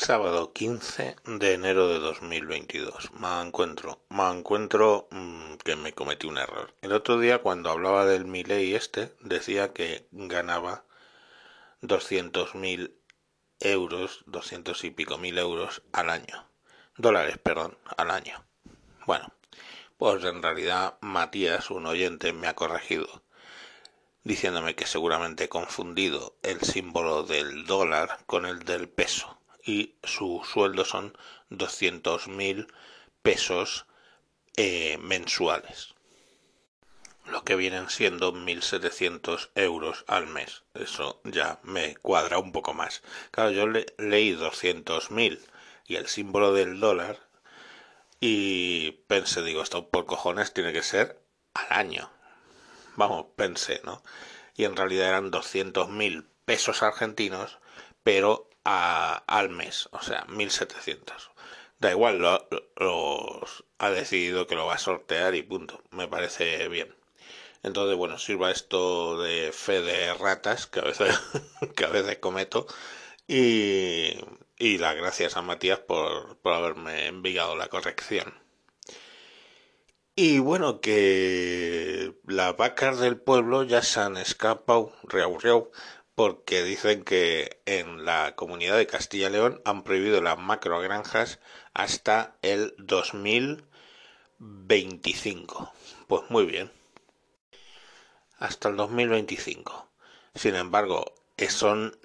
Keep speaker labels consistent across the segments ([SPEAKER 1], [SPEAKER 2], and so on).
[SPEAKER 1] Sábado 15 de enero de 2022. Me encuentro, me encuentro mmm, que me cometí un error. El otro día cuando hablaba del Milei este decía que ganaba 200.000 euros, 200 y pico mil euros al año. Dólares, perdón, al año. Bueno, pues en realidad Matías, un oyente, me ha corregido diciéndome que seguramente he confundido el símbolo del dólar con el del peso y su sueldo son 200.000 pesos eh, mensuales, lo que vienen siendo 1.700 euros al mes. Eso ya me cuadra un poco más. Claro, yo le, leí 200.000 y el símbolo del dólar y pensé, digo, esto por cojones tiene que ser al año. Vamos, pensé, ¿no? Y en realidad eran 200.000 pesos argentinos, pero al mes, o sea, 1700. Da igual, los ha decidido que lo va a sortear y punto. Me parece bien. Entonces, bueno, sirva esto de fe de ratas que a veces, que a veces cometo. Y, y las gracias a Matías por, por haberme enviado la corrección. Y bueno, que las vacas del pueblo ya se han escapado, reau, reau, porque dicen que en la comunidad de Castilla y León han prohibido las macrogranjas hasta el 2025. Pues muy bien. Hasta el 2025. Sin embargo, son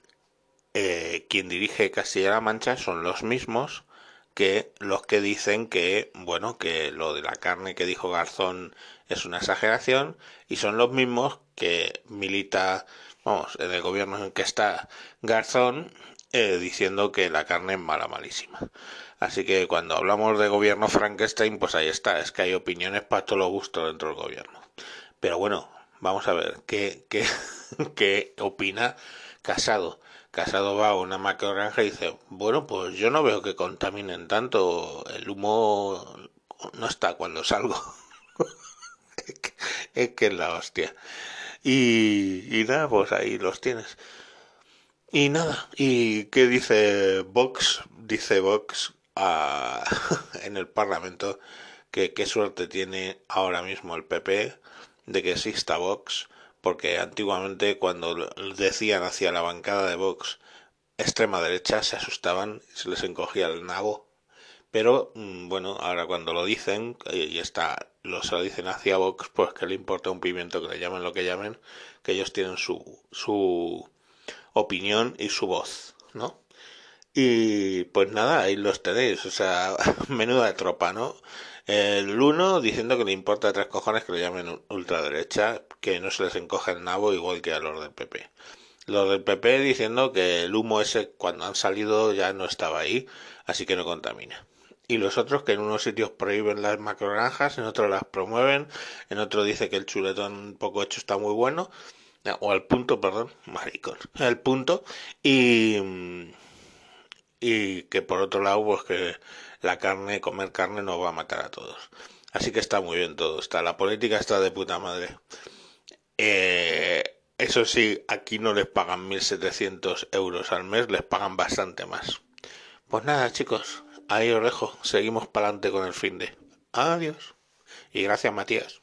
[SPEAKER 1] eh, quien dirige Castilla-La Mancha son los mismos que los que dicen que, bueno, que lo de la carne que dijo Garzón es una exageración y son los mismos que milita vamos, en el gobierno en que está Garzón, eh, diciendo que la carne es mala, malísima. Así que cuando hablamos de gobierno Frankenstein, pues ahí está, es que hay opiniones para todo lo gusto dentro del gobierno. Pero bueno, vamos a ver, ¿qué, qué, qué opina Casado? Casado va a una macrogranja y dice, bueno, pues yo no veo que contaminen tanto, el humo no está cuando salgo. es que es la hostia. Y, nada, pues ahí los tienes. Y nada, ¿y qué dice Vox? Dice Vox en el Parlamento que qué suerte tiene ahora mismo el PP de que exista Vox, porque antiguamente cuando decían hacia la bancada de Vox extrema derecha se asustaban, se les encogía el nabo pero mm, bueno, ahora cuando lo dicen, y está, lo, se lo dicen hacia Vox, pues que le importa un pimiento que le llamen lo que llamen, que ellos tienen su, su opinión y su voz, ¿no? Y pues nada, ahí los tenéis, o sea, menuda tropa, ¿no? El uno diciendo que le importa tres cojones que le llamen ultraderecha, que no se les encoge el nabo igual que a los del PP. Los del PP diciendo que el humo ese cuando han salido ya no estaba ahí, así que no contamina y los otros que en unos sitios prohíben las macrogranjas, en otros las promueven, en otro dice que el chuletón poco hecho está muy bueno, o al punto, perdón, maricón, al punto, y, y que por otro lado, pues que la carne, comer carne no va a matar a todos. Así que está muy bien todo, está, la política está de puta madre. Eh, eso sí, aquí no les pagan 1.700 euros al mes, les pagan bastante más. Pues nada, chicos, Ahí os dejo. Seguimos para adelante con el fin de. Adiós. Y gracias, Matías.